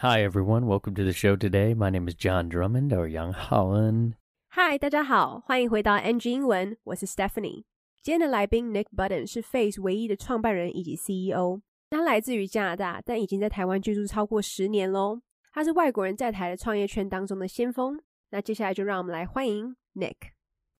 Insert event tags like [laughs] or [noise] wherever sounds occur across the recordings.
Hi everyone, welcome to the show today. My name is John Drummond or Young Holland. Hi，大家好，欢迎回到 NG 英文，我是 Stephanie。今天的来宾 Nick Button 是 Phase 唯一的创办人以及 CEO。他来自于加拿大，但已经在台湾居住超过十年喽。他是外国人在台的创业圈当中的先锋。那接下来就让我们来欢迎 Nick。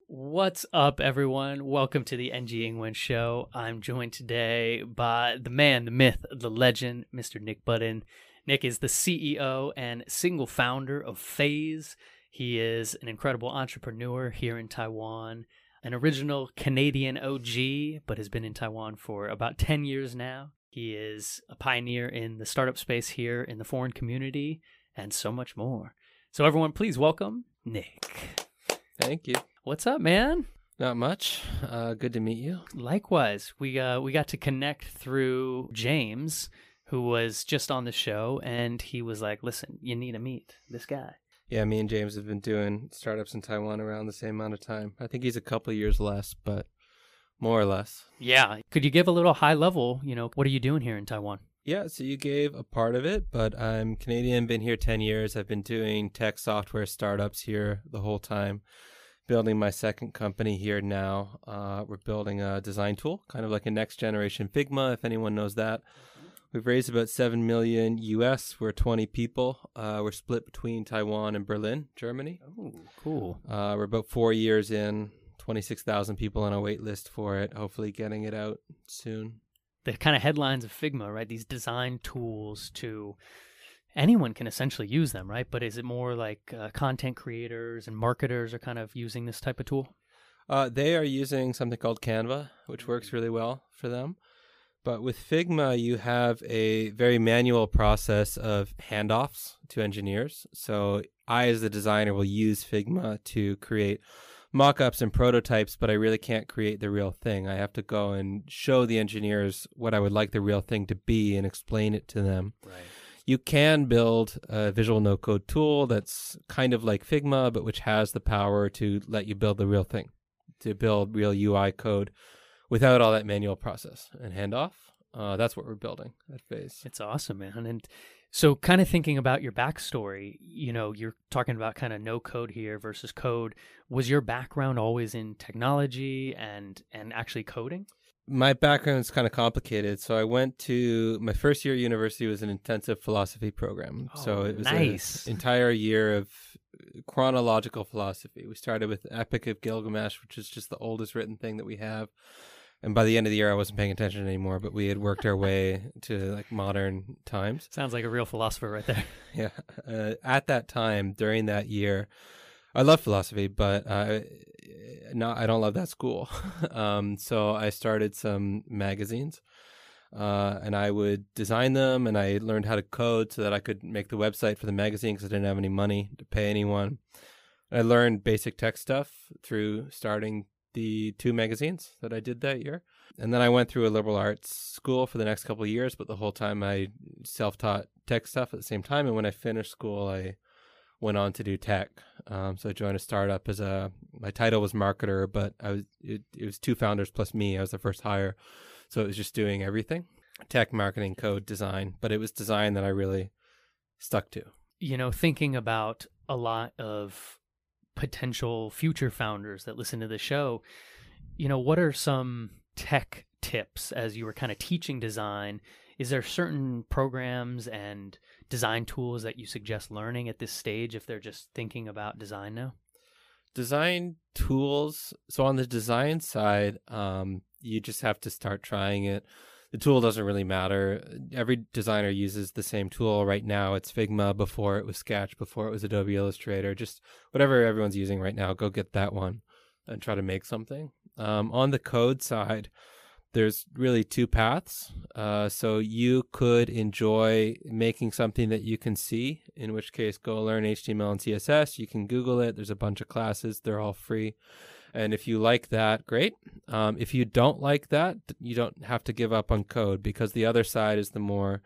What's up, everyone? Welcome to the NG Ingwen Show. I'm joined today by the man, the myth, the legend, Mr. Nick Button. Nick is the CEO and single founder of Phase. He is an incredible entrepreneur here in Taiwan, an original Canadian OG, but has been in Taiwan for about 10 years now. He is a pioneer in the startup space here in the foreign community, and so much more. So, everyone, please welcome Nick. Thank you. What's up, man? Not much. Uh, good to meet you. Likewise, we uh, we got to connect through James, who was just on the show, and he was like, "Listen, you need to meet this guy." Yeah, me and James have been doing startups in Taiwan around the same amount of time. I think he's a couple of years less, but more or less. Yeah, could you give a little high level? You know, what are you doing here in Taiwan? Yeah, so you gave a part of it, but I'm Canadian, been here 10 years. I've been doing tech software startups here the whole time. Building my second company here now. Uh, we're building a design tool, kind of like a next generation Figma, if anyone knows that. We've raised about 7 million US. We're 20 people. Uh, we're split between Taiwan and Berlin, Germany. Oh, cool. Uh, we're about four years in, 26,000 people on a wait list for it, hopefully getting it out soon. The kind of headlines of Figma, right? These design tools to anyone can essentially use them, right? But is it more like uh, content creators and marketers are kind of using this type of tool? Uh, they are using something called Canva, which works really well for them. But with Figma, you have a very manual process of handoffs to engineers. So I, as the designer, will use Figma to create mock-ups and prototypes, but I really can't create the real thing. I have to go and show the engineers what I would like the real thing to be and explain it to them. Right. You can build a visual no code tool that's kind of like Figma, but which has the power to let you build the real thing, to build real UI code without all that manual process and handoff. Uh, that's what we're building at Phase. It's awesome, man. And so, kind of thinking about your backstory, you know, you're talking about kind of no code here versus code. Was your background always in technology and and actually coding? My background is kind of complicated. So I went to my first year at university was an intensive philosophy program. so Oh, it was nice. an entire year of chronological philosophy. We started with Epic of Gilgamesh, which is just the oldest written thing that we have. And by the end of the year, I wasn't paying attention anymore, but we had worked our way to like modern times. Sounds like a real philosopher right there. [laughs] Yeah. Uh, at that time, during that year, I love philosophy, but uh, no, I don't love that school. [laughs] um, so I started some magazines, uh, and I would design them, and I learned how to code so that I could make the website for the magazine because I didn't have any money to pay anyone. I learned basic tech stuff through starting the two magazines that I did that year. And then I went through a liberal arts school for the next couple of years, but the whole time I self taught tech stuff at the same time. And when I finished school, I went on to do tech. Um, so I joined a startup as a my title was marketer, but I was it, it was two founders plus me. I was the first hire, so it was just doing everything: tech, marketing, code, design. But it was design that I really stuck to. You know, thinking about a lot of potential future founders that listen to the show, you know, what are some tech tips as you were kind of teaching design? Is there certain programs and design tools that you suggest learning at this stage if they're just thinking about design now? design tools. So on the design side, um, you just have to start trying it. The tool doesn't really matter. Every designer uses the same tool right now. It's Figma. Before it was Sketch. Before it was Adobe Illustrator. Just whatever everyone's using right now, go get that one and try to make something. Um, on the code side, there's really two paths. Uh, so you could enjoy making something that you can see, in which case, go learn HTML and CSS. You can Google it. There's a bunch of classes, they're all free. And if you like that, great. Um, if you don't like that, you don't have to give up on code because the other side is the more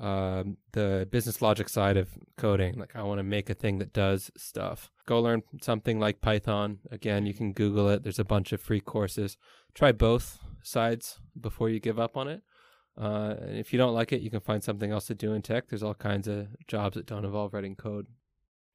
um, the business logic side of coding. Like, I want to make a thing that does stuff. Go learn something like Python. Again, you can Google it. There's a bunch of free courses. Try both sides before you give up on it. Uh, and if you don't like it, you can find something else to do in tech. There's all kinds of jobs that don't involve writing code.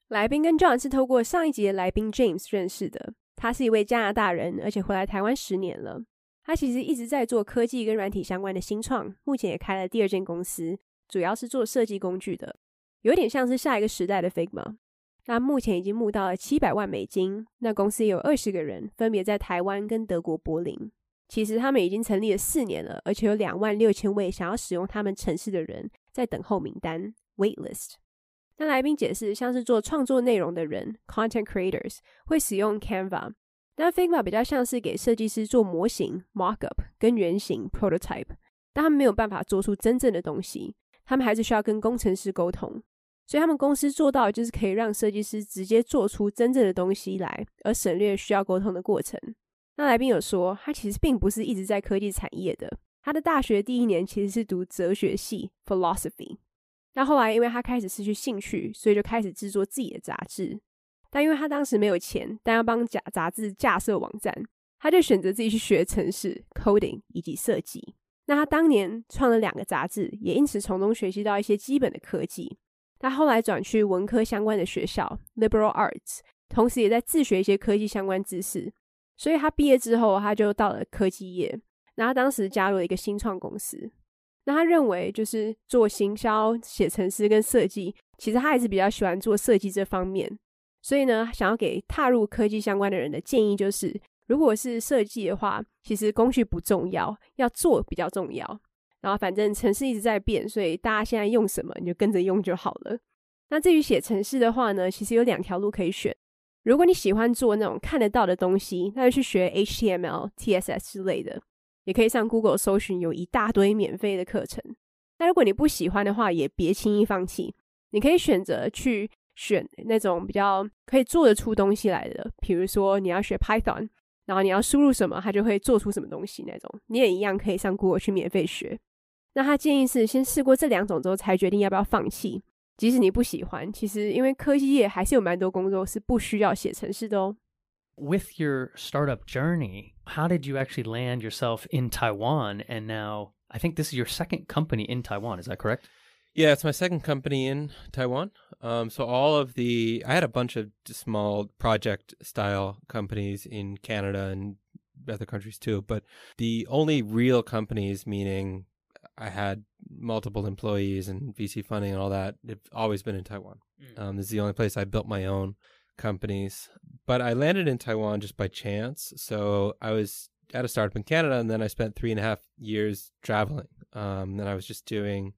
来宾跟 John 是透过上一集的来宾 James 认识的。 他是一位加拿大人，而且回来台湾十年了。他其实一直在做科技跟软体相关的新创，目前也开了第二间公司，主要是做设计工具的，有点像是下一个时代的 Figma。那目前已经募到了七百万美金。那公司有二十个人，分别在台湾跟德国柏林。其实他们已经成立了四年了，而且有两万六千位想要使用他们城市的人在等候名单 （waitlist）。那来宾解释，像是做创作内容的人 （content creators） 会使用 Canva，但 Figma 比较像是给设计师做模型 （mockup） 跟原型 （prototype），但他们没有办法做出真正的东西，他们还是需要跟工程师沟通。所以他们公司做到就是可以让设计师直接做出真正的东西来，而省略需要沟通的过程。那来宾有说，他其实并不是一直在科技产业的。他的大学第一年其实是读哲学系 （philosophy）。那后来因为他开始失去兴趣，所以就开始制作自己的杂志。但因为他当时没有钱，但要帮杂杂志架设网站，他就选择自己去学程式 （coding） 以及设计。那他当年创了两个杂志，也因此从中学习到一些基本的科技。他后来转去文科相关的学校 （liberal arts），同时也在自学一些科技相关知识。所以他毕业之后，他就到了科技业。然后当时加入了一个新创公司。那他认为，就是做行销、写程式跟设计，其实他还是比较喜欢做设计这方面。所以呢，想要给踏入科技相关的人的建议就是，如果是设计的话，其实工序不重要，要做比较重要。然后反正城市一直在变，所以大家现在用什么，你就跟着用就好了。那至于写程式的话呢，其实有两条路可以选。如果你喜欢做那种看得到的东西，那就去学 HTML、TSS 之类的，也可以上 Google 搜寻，有一大堆免费的课程。那如果你不喜欢的话，也别轻易放弃。你可以选择去选那种比较可以做得出东西来的，比如说你要学 Python，然后你要输入什么，它就会做出什么东西那种。你也一样可以上 Google 去免费学。那他建议是先试过这两种之后，才决定要不要放弃。即使你不喜欢，其实因为科技业还是有蛮多工作是不需要写程式的哦。With your startup journey, how did you actually land yourself in Taiwan? And now I think this is your second company in Taiwan. Is that correct? Yeah, it's my second company in Taiwan. Um, so all of the I had a bunch of small project style companies in Canada and other countries too, but the only real companies, meaning I had multiple employees and VC funding and all that. It's always been in Taiwan. Mm. Um, this is the only place I built my own companies. But I landed in Taiwan just by chance. So I was at a startup in Canada, and then I spent three and a half years traveling. Um, and I was just doing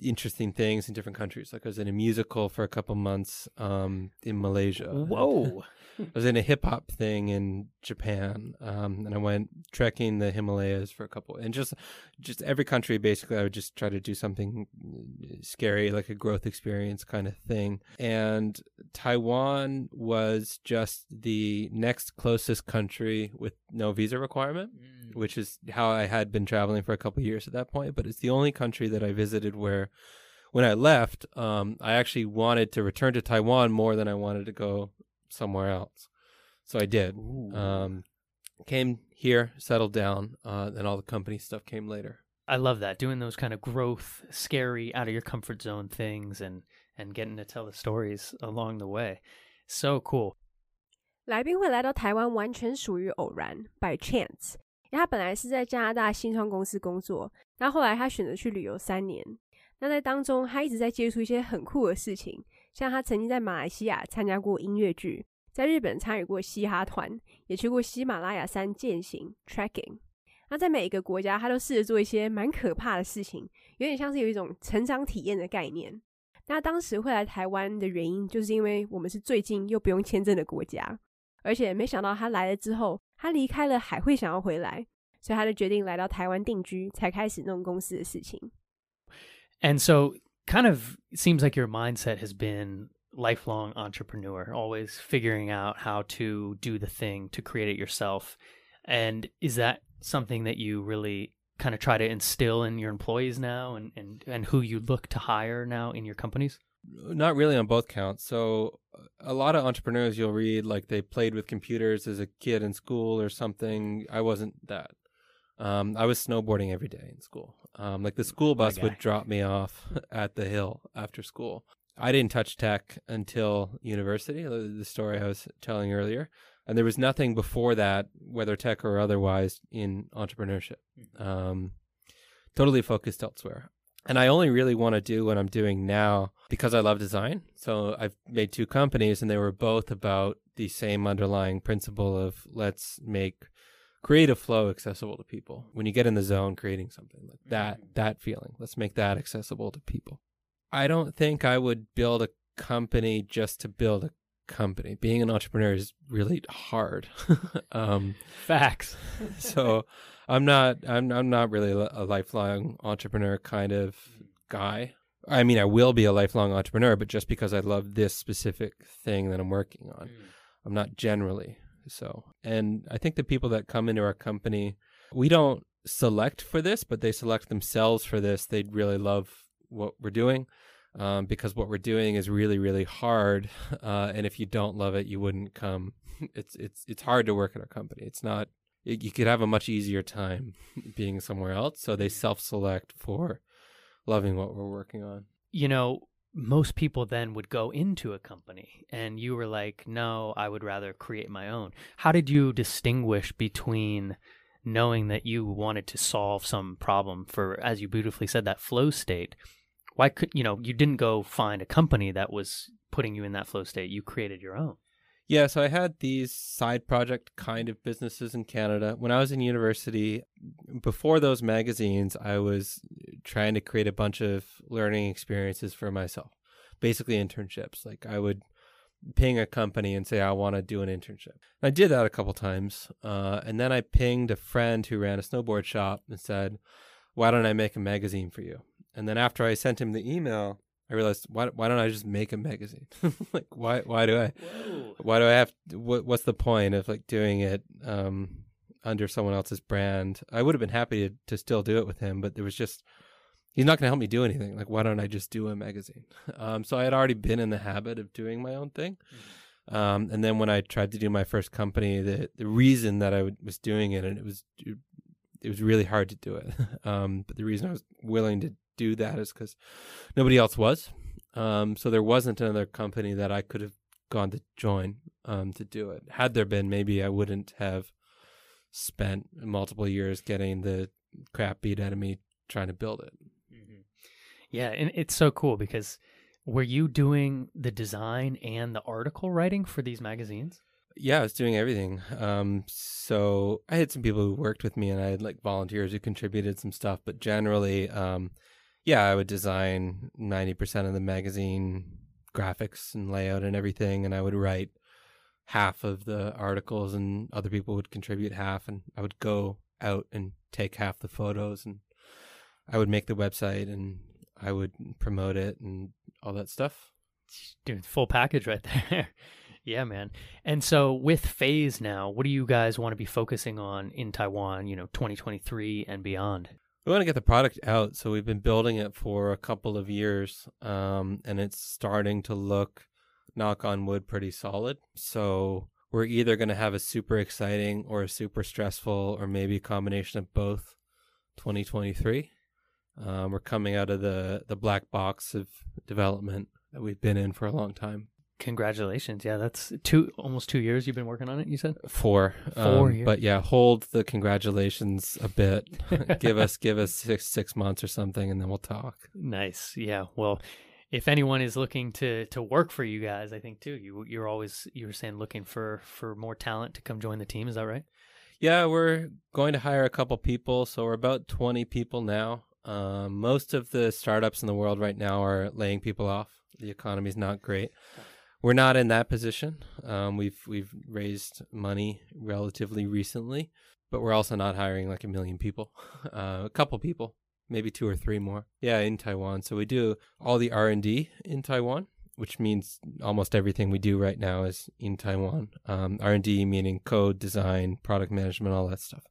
interesting things in different countries. Like I was in a musical for a couple months um, in Malaysia. Whoa. [laughs] I was in a hip hop thing in Japan, um, and I went trekking the Himalayas for a couple, and just just every country basically. I would just try to do something scary, like a growth experience kind of thing. And Taiwan was just the next closest country with no visa requirement, mm. which is how I had been traveling for a couple years at that point. But it's the only country that I visited where when I left, um, I actually wanted to return to Taiwan more than I wanted to go somewhere else. So I did. Um, came here, settled down, uh, and all the company stuff came later. I love that doing those kind of growth, scary, out of your comfort zone things, and and getting to tell the stories along the way. So cool. 来宾会来到台湾，完全属于偶然，by chance。因为他本来是在加拿大新创公司工作，然后后来他选择去旅游三年。 那在当中，他一直在接触一些很酷的事情，像他曾经在马来西亚参加过音乐剧，在日本参与过嘻哈团，也去过喜马拉雅山践行 （trekking）。那在每一个国家，他都试着做一些蛮可怕的事情，有点像是有一种成长体验的概念。那当时会来台湾的原因，就是因为我们是最近又不用签证的国家，而且没想到他来了之后，他离开了还会想要回来，所以他就决定来到台湾定居，才开始弄公司的事情。And so kind of seems like your mindset has been lifelong entrepreneur, always figuring out how to do the thing to create it yourself. And is that something that you really kind of try to instill in your employees now and, and, and who you look to hire now in your companies? Not really on both counts. So, a lot of entrepreneurs you'll read like they played with computers as a kid in school or something. I wasn't that. Um, I was snowboarding every day in school. Um, like the school bus would drop me off [laughs] at the hill after school. I didn't touch tech until university, the story I was telling earlier. And there was nothing before that, whether tech or otherwise, in entrepreneurship. Um, totally focused elsewhere. And I only really want to do what I'm doing now because I love design. So I've made two companies, and they were both about the same underlying principle of let's make creative flow accessible to people. When you get in the zone creating something like that, that feeling, let's make that accessible to people. I don't think I would build a company just to build a company. Being an entrepreneur is really hard. [laughs] um, Facts. [laughs] so I'm not I'm I'm not really a lifelong entrepreneur kind of guy. I mean, I will be a lifelong entrepreneur, but just because I love this specific thing that I'm working on. I'm not generally so. And I think the people that come into our company, we don't select for this, but they select themselves for this. They really love what we're doing. Um, because what we're doing is really, really hard, [laughs] uh, and if you don't love it, you wouldn't come. [laughs] It's it's it's hard to work at our company. It's not you you could have a much easier time [laughs] being somewhere else. So they self select for loving what we're working on. You know, most people then would go into a company and you were like, no, I would rather create my own. How did you distinguish between knowing that you wanted to solve some problem for, as you beautifully said, that flow state? Why could, you know, you didn't go find a company that was putting you in that flow state. You created your own. Yeah, so I had these side project kind of businesses in Canada. When I was in university, before those magazines, I was trying to create a bunch of learning experiences for myself. Basically internships. Like I would ping a company and say I want to do an internship. I did that a couple times. Uh, and then I pinged a friend who ran a snowboard shop and said, "Why don't I make a magazine for you?" And then after I sent him the email, I realized why why don't I just make a magazine? [laughs] like why why do I Whoa. why do I have what what's the point of like doing it um under someone else's brand? I would have been happy to, to still do it with him, but there was just he's not going to help me do anything. Like why don't I just do a magazine? [laughs] Um so I had already been in the habit of doing my own thing. Um and then when I tried to do my first company, the the reason that I would, was doing it and it was it was really hard to do it. [laughs] Um but the reason I was willing to do that is cuz nobody else was. Um so there wasn't another company that I could have gone to join um, to do it. Had there been, maybe I wouldn't have spent multiple years getting the crap beat out of me trying to build it. Mhm. Yeah, and it's so cool because were you doing the design and the article writing for these magazines? Yeah, I was doing everything. Um, so I had some people who worked with me, and I had like volunteers who contributed some stuff. But generally, um, yeah, I would design ninety percent of the magazine graphics and layout and everything, and I would write half of the articles, and other people would contribute half, and I would go out and take half the photos, and I would make the website, and I would promote it, and all that stuff. Dude, full package right [laughs] there. yeah, man. And so with Phase now, what do you guys want to be focusing on in Taiwan, you know, 2023 and beyond? We want to get the product out, so we've been building it for a couple of years, um, and it's starting to look, knock on wood, pretty solid. So we're either going to have a super exciting or a super stressful, or maybe a combination of both. 2023, um, we're coming out of the the black box of development that we've been in for a long time. Congratulations. Yeah, that's two almost 2 years you've been working on it, you said? Four, Four um, years. but yeah, hold the congratulations a bit. [laughs] give us give us six six months or something, and then we'll talk. Nice. Yeah. Well, if anyone is looking to to work for you guys, I think too, you you're always you were saying looking for for more talent to come join the team, is that right? Yeah, we're going to hire a couple people, so we're about 20 people now. Um, most of the startups in the world right now are laying people off. The economy's not great. We're not in that position. Um, we've we've raised money relatively recently, but we're also not hiring like a million people. [laughs] Uh, a couple people, maybe two or three more. Yeah, in Taiwan. So we do all the R and D in Taiwan, which means almost everything we do right now is in Taiwan. Um, R and D meaning code, design, product management, all that stuff.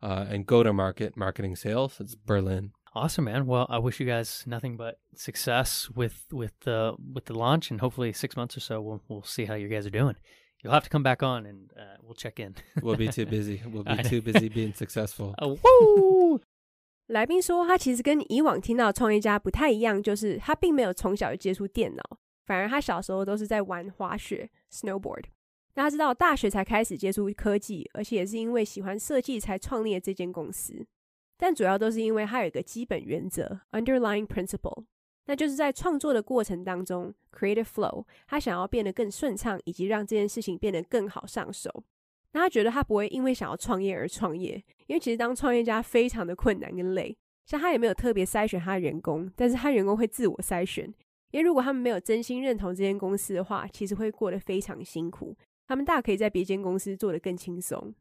Uh, and go to market, marketing, sales. It's Berlin. Awesome, man. Well, I wish you guys nothing but success with with the with the launch, and hopefully six months or so, we'll we'll see how you guys are doing. You'll have to come back on, and uh, we'll check in. We'll be too busy. [laughs] We'll be I- too busy being successful. [laughs] Oh, woo! [laughs] 来宾说，他其实跟以往听到的创业家不太一样，就是他并没有从小就接触电脑，反而他小时候都是在玩滑雪 （snowboard）。那他知道大学才开始接触科技，而且也是因为喜欢设计才创立了这间公司。 但主要都是因为他有一个基本原则 （underlying principle），那就是在创作的过程当中 （creative flow），他想要变得更顺畅，以及让这件事情变得更好上手。那他觉得他不会因为想要创业而创业，因为其实当创业家非常的困难跟累。像他也没有特别筛选他的员工，但是他员工会自我筛选，因为如果他们没有真心认同这间公司的话，其实会过得非常辛苦。他们大可以在别间公司做得更轻松。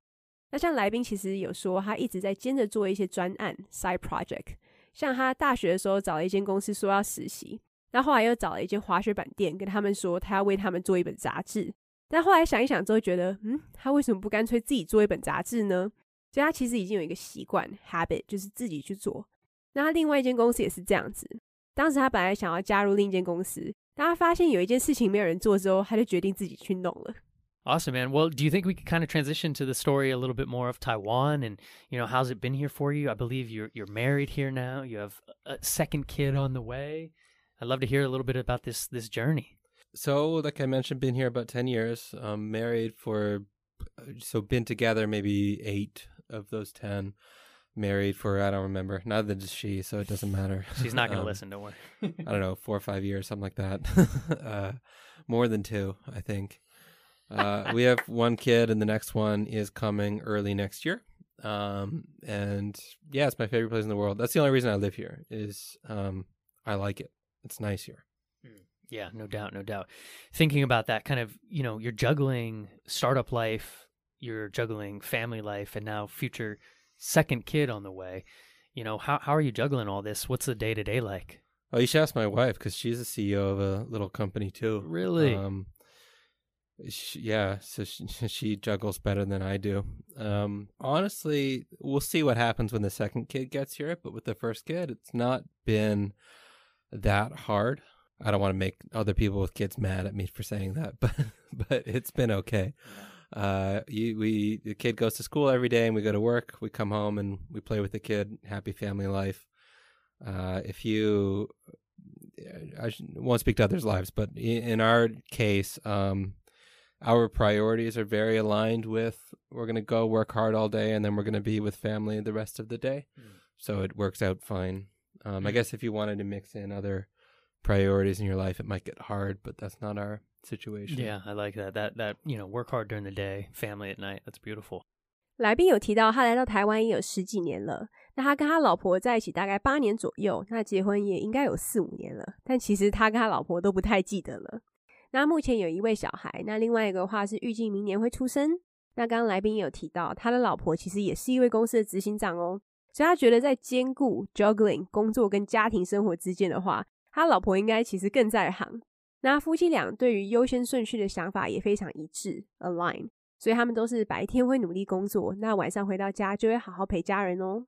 那像来宾其实有说，他一直在兼着做一些专案 （side project）。像他大学的时候找了一间公司说要实习，那后来又找了一间滑雪板店，跟他们说他要为他们做一本杂志。但后来想一想之后，觉得嗯，他为什么不干脆自己做一本杂志呢？所以他其实已经有一个习惯 （habit），就是自己去做。那他另外一间公司也是这样子。当时他本来想要加入另一间公司，当他发现有一件事情没有人做之后，他就决定自己去弄了。Awesome, man. Well, do you think we could kind of transition to the story a little bit more of Taiwan and you know how's it been here for you? I believe you're you're married here now. You have a second kid on the way. I'd love to hear a little bit about this this journey. So, like I mentioned, been here about ten years. Um, married for so been together maybe eight of those ten. Married for I don't remember. Neither does she, so it doesn't matter. She's not going to Um, listen. Don't worry. I don't know, four or five years, something like that. [laughs] uh, more than two, I think. Uh, we have one kid, and the next one is coming early next year. Um, and yeah, it's my favorite place in the world. That's the only reason I live here. Is um, I like it. It's nice here. Yeah, no doubt, no doubt. Thinking about that kind of, you know, you're juggling startup life, you're juggling family life, and now future second kid on the way. You know, how how are you juggling all this? What's the day to day like? Oh, you should ask my wife because she's the CEO of a little company too. Really? Um, she, yeah, so she, [laughs] she juggles better than I do. Um, honestly, we'll see what happens when the second kid gets here. But with the first kid, it's not been that hard. I don't want to make other people with kids mad at me for saying that, [laughs] but but it's been okay. Uh, you, we the kid goes to school every day, and we go to work. We come home and we play with the kid. Happy family life. Uh, if you, I won't speak to others' lives, but in our case, um, our priorities are very aligned with we're going to go work hard all day and then we're going to be with family the rest of the day. Mm. So it works out fine. Um, I Mm. guess if you wanted to mix in other priorities in your life, it might get hard, but that's not our situation. Yeah, I like that. That that you know, work hard during the day, family at night. That's beautiful. 来宾有提到，他来到台湾也有十几年了。那他跟他老婆在一起大概八年左右，那结婚也应该有四五年了。但其实他跟他老婆都不太记得了。 那目前有一位小孩，那另外一个话是预计明年会出生。那刚刚来宾也有提到，他的老婆其实也是一位公司的执行长哦，所以他觉得在兼顾 juggling 工作跟家庭生活之间的话，他老婆应该其实更在行。那夫妻俩对于优先顺序的想法也非常一致 align。所以他们都是白天会努力工作，那晚上回到家就会好好陪家人哦。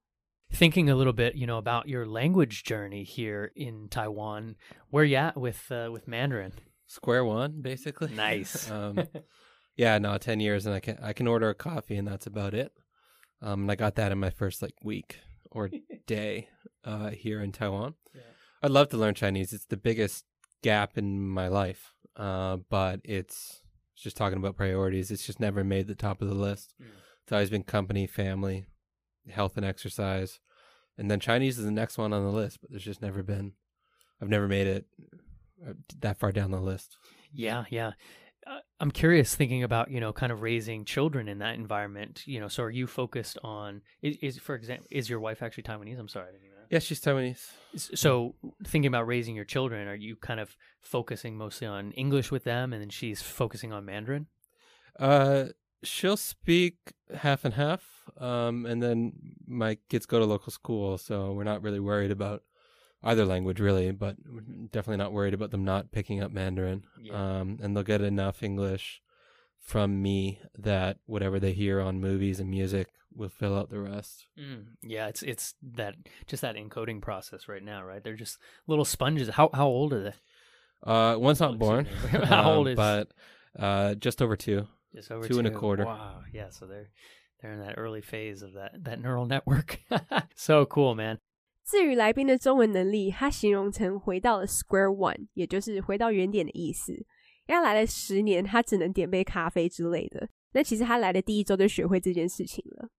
Thinking a little bit, you know, about your language journey here in Taiwan. Where you at with uh, with Mandarin? Square one, basically. Nice. [laughs] um, yeah, no, ten years, and I can I can order a coffee, and that's about it. Um, and I got that in my first like week or [laughs] day uh, here in Taiwan. Yeah. I'd love to learn Chinese. It's the biggest gap in my life, uh, but it's it's just talking about priorities. It's just never made the top of the list. Mm. It's always been company, family, health, and exercise, and then Chinese is the next one on the list. But there's just never been. I've never made it that far down the list. Yeah, yeah. Uh, I'm curious thinking about, you know, kind of raising children in that environment. You know, so are you focused on is, is for example, is your wife actually Taiwanese? I'm sorry, I didn't even ask. Yeah, she's Taiwanese. So, thinking about raising your children, are you kind of focusing mostly on English with them and then she's focusing on Mandarin? Uh, she'll speak half and half. Um, and then my kids go to local school, so we're not really worried about either language, really. But definitely not worried about them not picking up Mandarin. Yeah. Um, and they'll get enough English from me that whatever they hear on movies and music will fill out the rest. Mm, yeah, it's it's that just that encoding process right now, right? They're just little sponges. How how old are they? Uh, one's not born. [laughs] How um, old is- But uh, just over two. Just over Two and a quarter. Wow. Yeah. So they're they're in that early phase of that that neural [laughs] network. so cool, man. 至于来宾的中文能力，他形容成回到了 Square One，也就是回到原点的意思。他来了十年，他只能点杯咖啡之类的。那其实他来的第一周就学会这件事情了。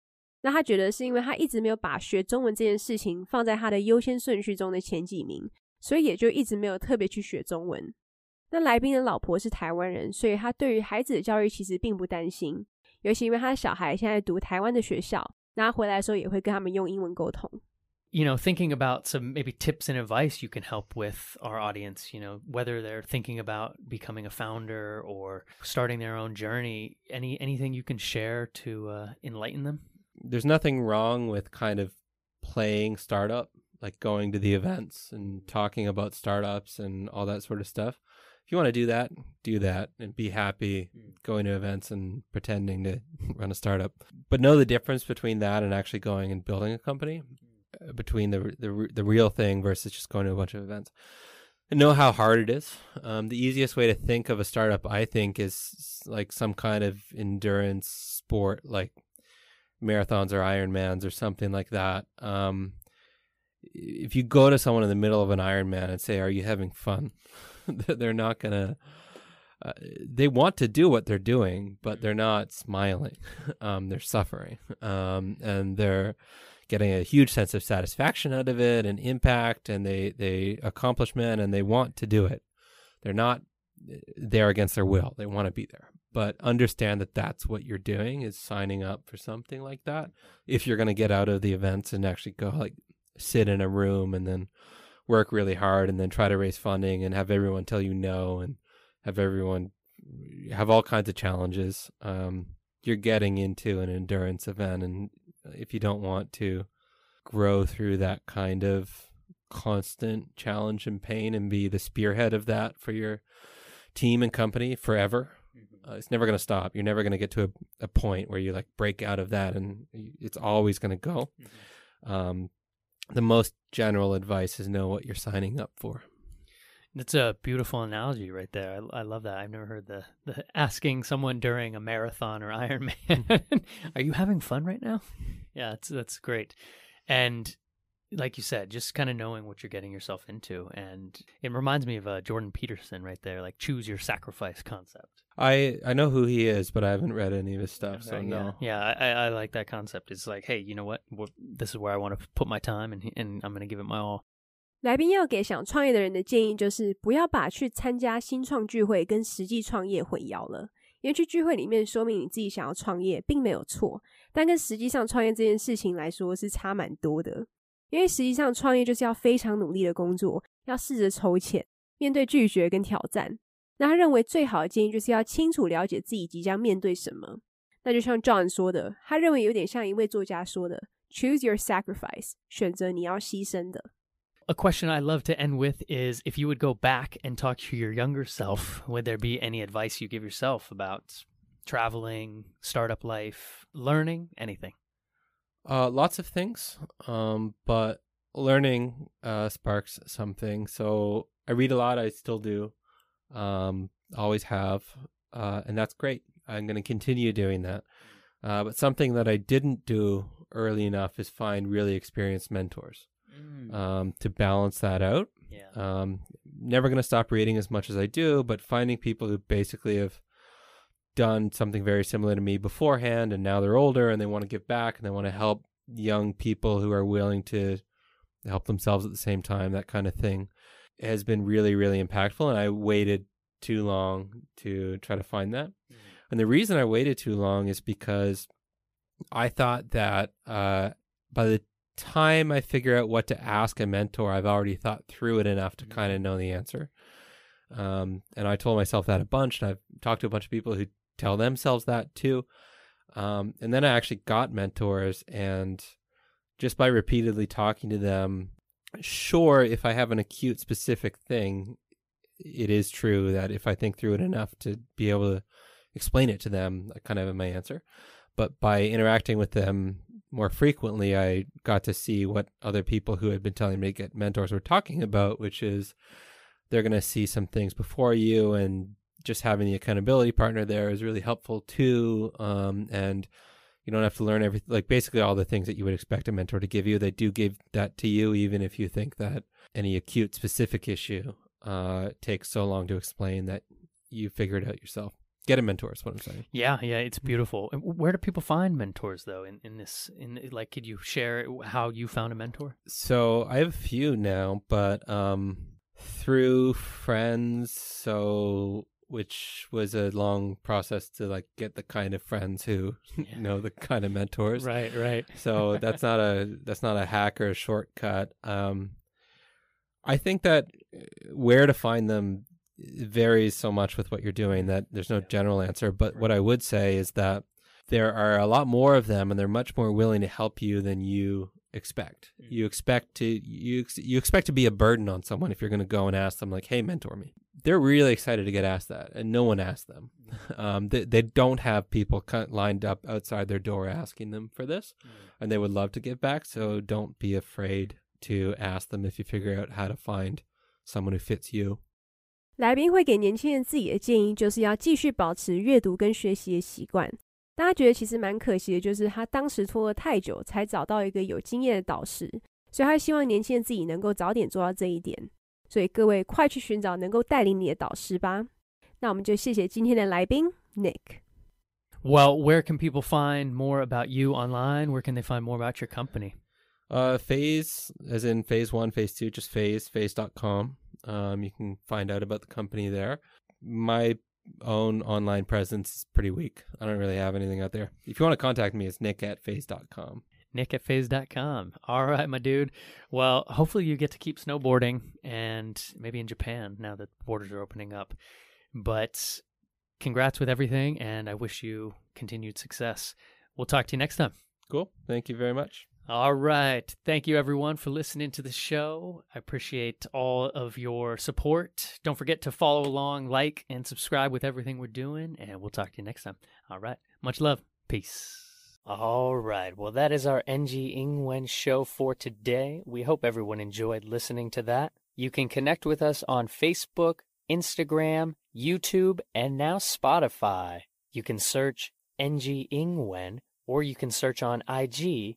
那他觉得是因为他一直没有把学中文这件事情放在他的优先顺序中的前几名，所以也就一直没有特别去学中文。那来宾的老婆是台湾人，所以他对于孩子的教育其实并不担心，尤其因为他的小孩现在读台湾的学校，那他回来的时候也会跟他们用英文沟通。You know, thinking about some maybe tips and advice you can help with our audience, you know, whether they're thinking about becoming a founder or starting their own journey, any anything you can share to uh, enlighten them? There's nothing wrong with kind of playing startup, like going to the events and talking about startups and all that sort of stuff. If you want to do that, do that and be happy mm. going to events and pretending to [laughs] run a startup. But know the difference between that and actually going and building a company. Between the the the real thing versus just going to a bunch of events. And know how hard it is. Um, the easiest way to think of a startup, I think, is like some kind of endurance sport, like marathons or Ironmans or something like that. Um, if you go to someone in the middle of an Ironman and say, "Are you having fun?" [laughs] they're not gonna. Uh, they want to do what they're doing, but they're not smiling. [laughs] Um, they're suffering, um, and they're getting a huge sense of satisfaction out of it and impact and they they accomplishment and they want to do it. They're not there against their will. They want to be there. But understand that that's what you're doing is signing up for something like that. If you're going to get out of the events and actually go like sit in a room and then work really hard and then try to raise funding and have everyone tell you no and have everyone have all kinds of challenges um, you're getting into an endurance event and if you don't want to grow through that kind of constant challenge and pain and be the spearhead of that for your team and company forever. Mm-hmm. Uh, it's never going to stop. You're never going to get to a, a, point where you like break out of that and it's always going to go. Mm-hmm. Um, the most general advice is know what you're signing up for. That's a beautiful analogy right there. I, I love that. I've never heard the, the asking someone during a marathon or [laughs] Ironman, [laughs] "Are you having fun right now?" Yeah, that's that's great. And like you said, just kind of knowing what you're getting yourself into, and it reminds me of uh, Jordan Peterson right there, like choose your sacrifice concept. I I know who he is, but I haven't read any of his stuff, so yeah. no. Yeah, I, I like that concept. It's like, hey, you know what? This is where I want to put my time, and and I'm going to give it my all. 来宾要给想创业的人的建议就是，不要把去参加新创聚会跟实际创业混淆了。因为去聚会里面说明你自己想要创业，并没有错，但跟实际上创业这件事情来说是差蛮多的。因为实际上创业就是要非常努力的工作，要试着筹钱，面对拒绝跟挑战。那他认为最好的建议就是要清楚了解自己即将面对什么。那就像 John 说的，他认为有点像一位作家说的：“Choose your sacrifice，选择你要牺牲的。” A question I love to end with is if you would go back and talk to your younger self, would there be any advice you give yourself about traveling, startup life, learning, anything? Uh, lots of things, um, but learning uh, sparks something. So I read a lot. I still do, um, always have, uh, and that's great. I'm going to continue doing that. Uh, but something that I didn't do early enough is find really experienced mentors mm. um, to balance that out. Yeah. Um, never going to stop reading as much as I do, but finding people who basically have done something very similar to me beforehand and now they're older and they want to give back and they want to help young people who are willing to help themselves at the same time, that kind of thing has been really, really impactful. And I waited too long to try to find that. Mm. And the reason I waited too long is because I thought that uh, by the time I figure out what to ask a mentor, I've already thought through it enough to kind of mm-hmm. know the answer. Um, and I told myself that a bunch, and I've talked to a bunch of people who tell themselves that too. Um, and then I actually got mentors, and just by repeatedly talking to them, sure, if I have an acute specific thing, it is true that if I think through it enough to be able to explain it to them, I kind of have my answer. But by interacting with them more frequently, I got to see what other people who had been telling me to get mentors were talking about, which is they're going to see some things before you, and just having the accountability partner there is really helpful too. Um, and You don't have to learn everything. Like basically all the things that you would expect a mentor to give you, they do give that to you, even if you think that any acute specific issue uh, takes so long to explain that you figure it out yourself. Get a mentor is what I'm saying. Yeah, yeah, it's beautiful. Where do people find mentors though? In in this, in like, could you share how you found a mentor? So I have a few now, but um, through friends. So which was a long process to like get the kind of friends who [laughs] Yeah. know the kind of mentors. Right, right. so that's not a that's not a hack or a shortcut. Um, I think that uh, where to find them varies so much with what you're doing that there's no general answer. But what I would say is that there are a lot more of them, and they're much more willing to help you than you expect. Mm. You expect to you you expect to be a burden on someone if you're going to go and ask them like, "Hey, mentor me." They're really excited to get asked that, and no one asked them. [laughs] Um, they they don't have people lined up outside their door asking them for this and they would love to give back. So don't be afraid to ask them if you figure out how to find someone who fits you. 来宾会给年轻人自己的建议，就是要继续保持阅读跟学习的习惯。大家觉得其实蛮可惜的，就是他当时拖了太久才找到一个有经验的导师，所以他希望年轻人自己能够早点做到这一点。所以各位快去寻找能够带领你的导师吧。那我们就谢谢今天的来宾 Nick。Well, where can people find more about you online? Where can they find more about your company? Uh, phase, as in phase one, phase two, just phase, phase.com. Um, you can find out about the company there. My own online presence is pretty weak. I don't really have anything out there. If you want to contact me, it's nick at phase.com. Nick at phase.com. All right, my dude. Well, hopefully you get to keep snowboarding and maybe in Japan now that borders are opening up. But congrats with everything, and I wish you continued success. We'll talk to you next time. Cool. Thank you very much. All right. Thank you, everyone, for listening to the show. I appreciate all of your support. Don't forget to follow along, like, and subscribe with everything we're doing, and we'll talk to you next time. All right. Much love. Peace. All right. Well, that is our NG Ingwen show for today. We hope everyone enjoyed listening to that. You can connect with us on Facebook, Instagram, YouTube, and now Spotify. You can search NG Ingwen or you can search on IG